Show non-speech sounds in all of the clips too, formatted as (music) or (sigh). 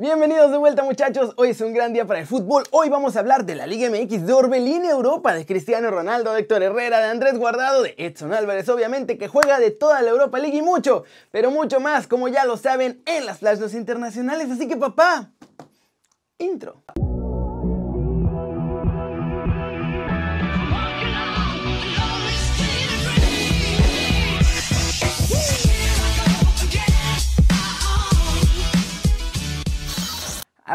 Bienvenidos de vuelta muchachos, hoy es un gran día para el fútbol, hoy vamos a hablar de la Liga MX de Orbelín Europa, de Cristiano Ronaldo, de Héctor Herrera, de Andrés Guardado, de Edson Álvarez obviamente que juega de toda la Europa League y mucho, pero mucho más como ya lo saben en las flashes internacionales, así que papá, intro.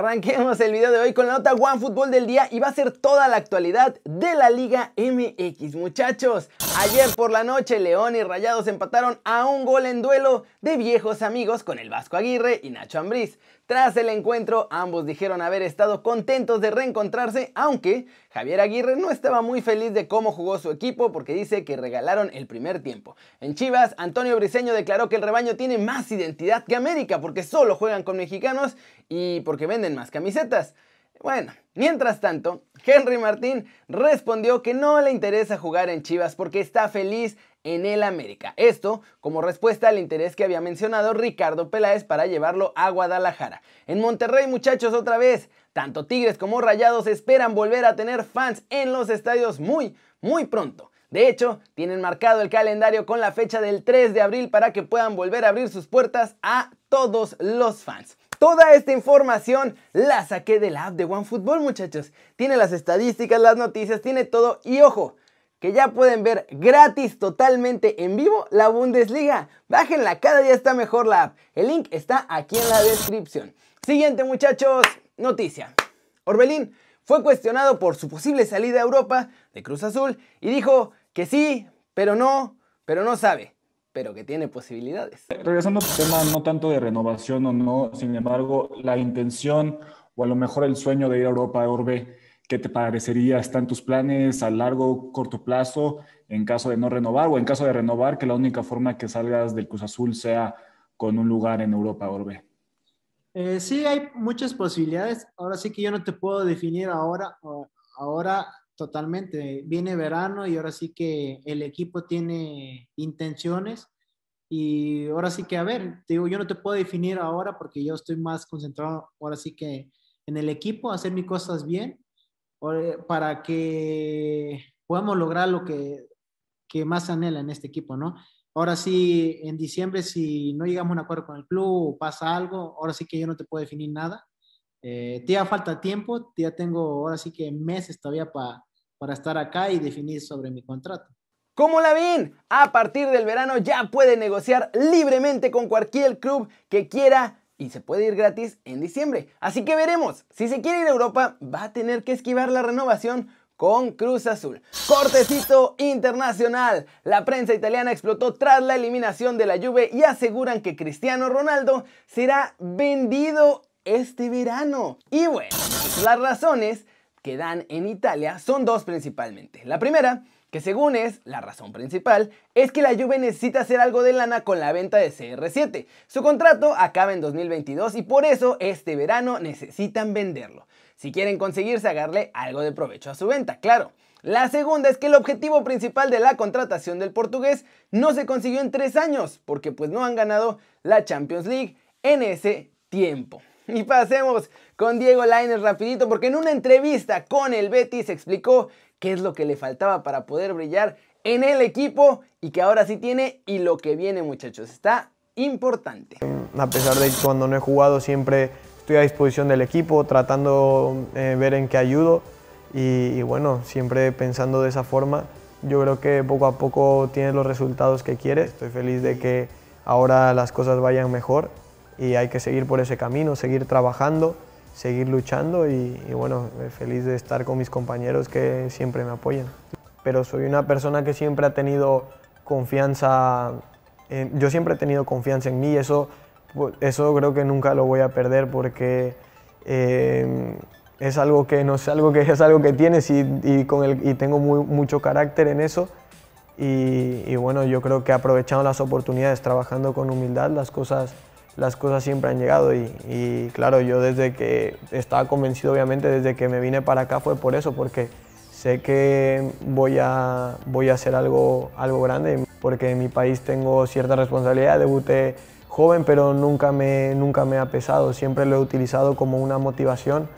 Arranquemos el video de hoy con la nota One Fútbol del día y va a ser toda la actualidad de la Liga MX, muchachos. Ayer por la noche León y Rayados empataron a un gol en duelo de viejos amigos con el Vasco Aguirre y Nacho Ambriz. Tras el encuentro, ambos dijeron haber estado contentos de reencontrarse, aunque Javier Aguirre no estaba muy feliz de cómo jugó su equipo porque dice que regalaron el primer tiempo. En Chivas, Antonio Briseño declaró que el rebaño tiene más identidad que América porque solo juegan con mexicanos y porque venden más camisetas. Bueno, mientras tanto, Henry Martín respondió que no le interesa jugar en Chivas porque está feliz en el América. Esto como respuesta al interés que había mencionado Ricardo Peláez para llevarlo a Guadalajara. En Monterrey, muchachos, otra vez, tanto Tigres como Rayados esperan volver a tener fans en los estadios muy, muy pronto. De hecho, tienen marcado el calendario con la fecha del 3 de abril para que puedan volver a abrir sus puertas a todos los fans. Toda esta información la saqué de la app de OneFootball, muchachos. Tiene las estadísticas, las noticias, tiene todo. Y ojo, que ya pueden ver gratis totalmente en vivo la Bundesliga. Bájenla, cada día está mejor la app. El link está aquí en la descripción. Siguiente muchachos, noticia. Orbelín fue cuestionado por su posible salida a Europa de Cruz Azul y dijo que sí, pero no, pero no sabe, pero que tiene posibilidades. Regresando al tema no tanto de renovación o no, sin embargo, la intención o a lo mejor el sueño de ir a Europa, Orbe, ¿Qué te parecería? ¿Está en tus planes a largo, corto plazo en caso de no renovar o en caso de renovar que la única forma que salgas del Cruz Azul sea con un lugar en Europa, Orbe? Eh, sí, hay muchas posibilidades. Ahora sí que yo no te puedo definir ahora, ahora totalmente. Viene verano y ahora sí que el equipo tiene intenciones y ahora sí que, a ver, te digo, yo no te puedo definir ahora porque yo estoy más concentrado ahora sí que en el equipo, hacer mis cosas bien para que podamos lograr lo que, más anhela en este equipo, ¿no? Ahora sí, en diciembre, si no llegamos a un acuerdo con el club pasa algo, ahora sí que yo no te puedo definir nada. Eh, te falta tiempo, ya tengo ahora sí que meses todavía para para estar acá y definir sobre mi contrato. ¿Cómo la ven? A partir del verano ya puede negociar libremente con cualquier club que quiera y se puede ir gratis en diciembre. Así que veremos. Si se quiere ir a Europa, va a tener que esquivar la renovación con Cruz Azul. Cortecito internacional. La prensa italiana explotó tras la eliminación de la Juve y aseguran que Cristiano Ronaldo será vendido este verano. Y bueno, las razones que dan en Italia son dos principalmente. La primera que según es la razón principal, es que la Juve necesita hacer algo de lana con la venta de CR7. Su contrato acaba en 2022 y por eso este verano necesitan venderlo. Si quieren conseguir sacarle algo de provecho a su venta, claro. La segunda es que el objetivo principal de la contratación del portugués no se consiguió en tres años, porque pues no han ganado la Champions League en ese tiempo. (laughs) Y pasemos con Diego Lainez rapidito, porque en una entrevista con el Betis explicó qué es lo que le faltaba para poder brillar en el equipo y que ahora sí tiene y lo que viene muchachos. Está importante. A pesar de que cuando no he jugado siempre estoy a disposición del equipo, tratando de eh, ver en qué ayudo y, bueno, siempre pensando de esa forma. Yo creo que poco a poco tienes los resultados que quieres. Estoy feliz de que ahora las cosas vayan mejor y hay que seguir por ese camino, seguir trabajando seguir luchando y, bueno, feliz de estar con mis compañeros que siempre me apoyan. Pero soy una persona que siempre ha tenido confianza, yo siempre he tenido confianza en mí, eso, pues, eso creo que nunca lo voy a perder porque eh, es algo que no es algo que es algo que tienes y, con el, y tengo muy, mucho carácter en eso. Y, y bueno, yo creo que aprovechando las oportunidades, trabajando con humildad, las cosas las cosas siempre han llegado y, claro, yo desde que estaba convencido, obviamente, desde que me vine para acá fue por eso, porque sé que voy a, voy a hacer algo, algo grande, porque en mi país tengo cierta responsabilidad, debuté joven, pero nunca me, nunca me ha pesado. Siempre lo he utilizado como una motivación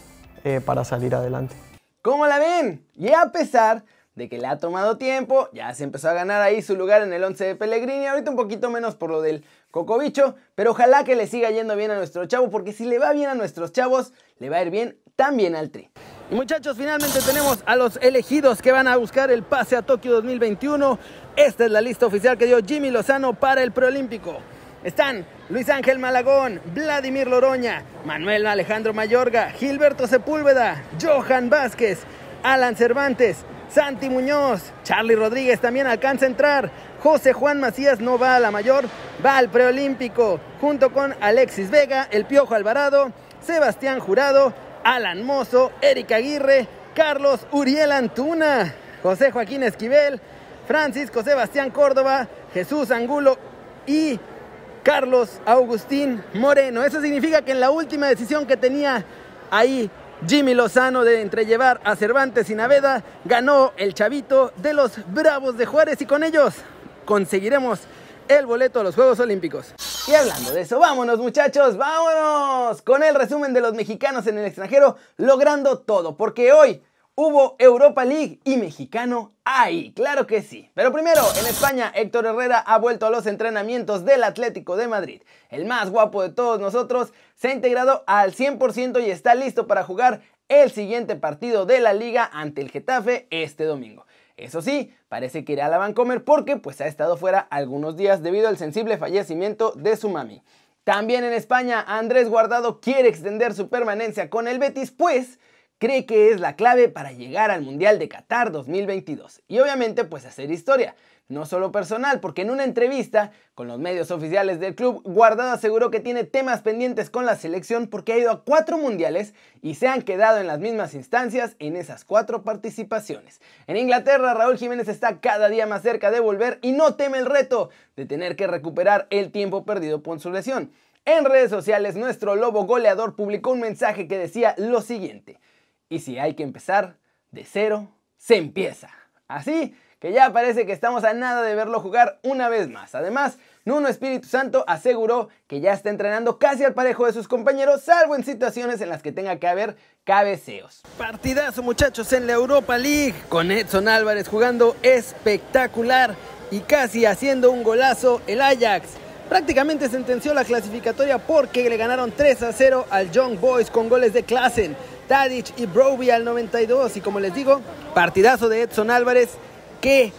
eh, para salir adelante. ¿Cómo la ven? Y a pesar de que le ha tomado tiempo, ya se empezó a ganar ahí su lugar en el 11 de Pellegrini, ahorita un poquito menos por lo del Cocobicho, pero ojalá que le siga yendo bien a nuestro chavo, porque si le va bien a nuestros chavos, le va a ir bien también al Tri. Y muchachos, finalmente tenemos a los elegidos que van a buscar el pase a Tokio 2021. Esta es la lista oficial que dio Jimmy Lozano para el preolímpico. Están Luis Ángel Malagón, Vladimir Loroña, Manuel Alejandro Mayorga, Gilberto Sepúlveda, Johan Vázquez, Alan Cervantes, Santi Muñoz, Charlie Rodríguez también alcanza a entrar, José Juan Macías no va a la mayor, va al preolímpico, junto con Alexis Vega, El Piojo Alvarado, Sebastián Jurado, Alan Mozo, Erika Aguirre, Carlos Uriel Antuna, José Joaquín Esquivel, Francisco Sebastián Córdoba, Jesús Angulo y Carlos Agustín Moreno. Eso significa que en la última decisión que tenía ahí Jimmy Lozano de entrellevar a Cervantes y Naveda, ganó el chavito de los Bravos de Juárez y con ellos conseguiremos el boleto a los Juegos Olímpicos. Y hablando de eso, vámonos muchachos, vámonos con el resumen de los mexicanos en el extranjero logrando todo, porque hoy Hubo Europa League y mexicano ahí, claro que sí. Pero primero, en España, Héctor Herrera ha vuelto a los entrenamientos del Atlético de Madrid. El más guapo de todos nosotros se ha integrado al 100% y está listo para jugar el siguiente partido de la liga ante el Getafe este domingo. Eso sí, parece que irá a la Vancomer porque pues ha estado fuera algunos días debido al sensible fallecimiento de su mami. También en España, Andrés Guardado quiere extender su permanencia con el Betis, pues cree que es la clave para llegar al Mundial de Qatar 2022 y obviamente pues hacer historia, no solo personal, porque en una entrevista con los medios oficiales del club, Guardado aseguró que tiene temas pendientes con la selección porque ha ido a cuatro mundiales y se han quedado en las mismas instancias en esas cuatro participaciones. En Inglaterra, Raúl Jiménez está cada día más cerca de volver y no teme el reto de tener que recuperar el tiempo perdido por su lesión. En redes sociales, nuestro lobo goleador publicó un mensaje que decía lo siguiente. Y si hay que empezar de cero, se empieza. Así que ya parece que estamos a nada de verlo jugar una vez más. Además, Nuno Espíritu Santo aseguró que ya está entrenando casi al parejo de sus compañeros, salvo en situaciones en las que tenga que haber cabeceos. Partidazo muchachos en la Europa League, con Edson Álvarez jugando espectacular y casi haciendo un golazo el Ajax. Prácticamente sentenció la clasificatoria porque le ganaron 3 a 0 al Young Boys con goles de Klassen. Tadic y Broby al 92. Y como les digo, partidazo de Edson Álvarez que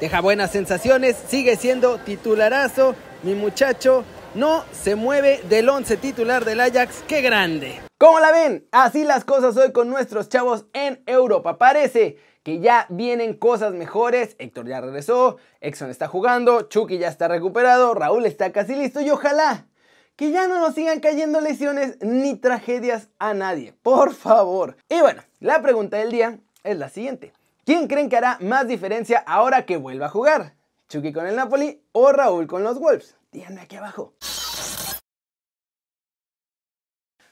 deja buenas sensaciones, sigue siendo titularazo. Mi muchacho no se mueve del 11 titular del Ajax. ¡Qué grande! ¿Cómo la ven? Así las cosas hoy con nuestros chavos en Europa. Parece que ya vienen cosas mejores. Héctor ya regresó, Exxon está jugando, Chucky ya está recuperado, Raúl está casi listo y ojalá que ya no nos sigan cayendo lesiones ni tragedias a nadie, por favor. Y bueno, la pregunta del día es la siguiente. ¿Quién creen que hará más diferencia ahora que vuelva a jugar? ¿Chucky con el Napoli o Raúl con los Wolves? Díganme aquí abajo.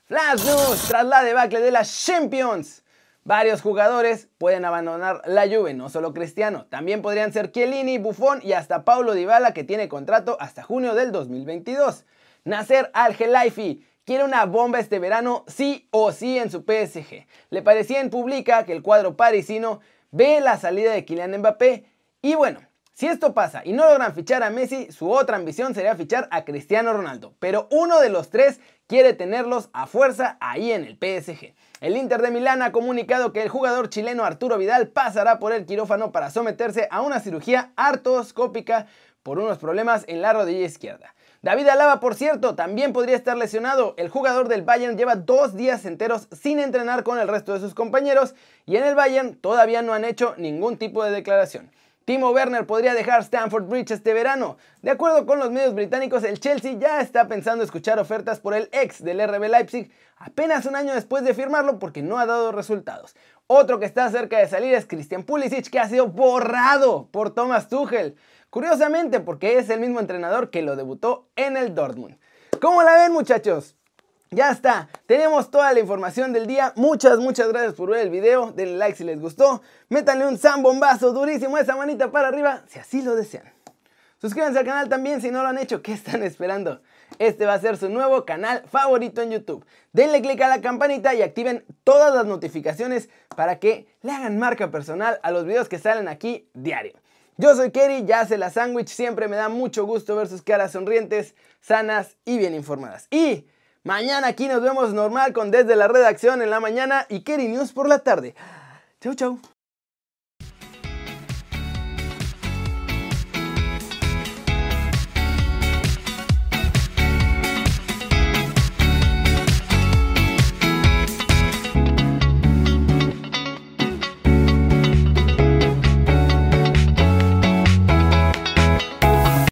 Flash News, tras la debacle de las Champions. Varios jugadores pueden abandonar la Juve, no solo Cristiano. También podrían ser Chiellini, Buffon y hasta Paulo Dybala que tiene contrato hasta junio del 2022. Nasser Al-Khelaifi quiere una bomba este verano sí o sí en su PSG. Le parecía en pública que el cuadro parisino ve la salida de Kylian Mbappé y bueno, si esto pasa y no logran fichar a Messi, su otra ambición sería fichar a Cristiano Ronaldo, pero uno de los tres quiere tenerlos a fuerza ahí en el PSG. El Inter de Milán ha comunicado que el jugador chileno Arturo Vidal pasará por el quirófano para someterse a una cirugía artroscópica por unos problemas en la rodilla izquierda. David Alaba, por cierto, también podría estar lesionado. El jugador del Bayern lleva dos días enteros sin entrenar con el resto de sus compañeros y en el Bayern todavía no han hecho ningún tipo de declaración. Timo Werner podría dejar Stamford Bridge este verano. De acuerdo con los medios británicos, el Chelsea ya está pensando escuchar ofertas por el ex del RB Leipzig apenas un año después de firmarlo porque no ha dado resultados. Otro que está cerca de salir es Christian Pulisic que ha sido borrado por Thomas Tuchel. Curiosamente, porque es el mismo entrenador que lo debutó en el Dortmund. ¿Cómo la ven, muchachos? Ya está, tenemos toda la información del día. Muchas, muchas gracias por ver el video. Denle like si les gustó. Métanle un zambombazo durísimo esa manita para arriba si así lo desean. Suscríbanse al canal también si no lo han hecho. ¿Qué están esperando? Este va a ser su nuevo canal favorito en YouTube. Denle click a la campanita y activen todas las notificaciones para que le hagan marca personal a los videos que salen aquí diario. Yo soy Kerry, ya hace la sándwich, siempre me da mucho gusto ver sus caras sonrientes, sanas y bien informadas. Y mañana aquí nos vemos normal con Desde la Redacción en la mañana y Kerry News por la tarde. Chau, chau.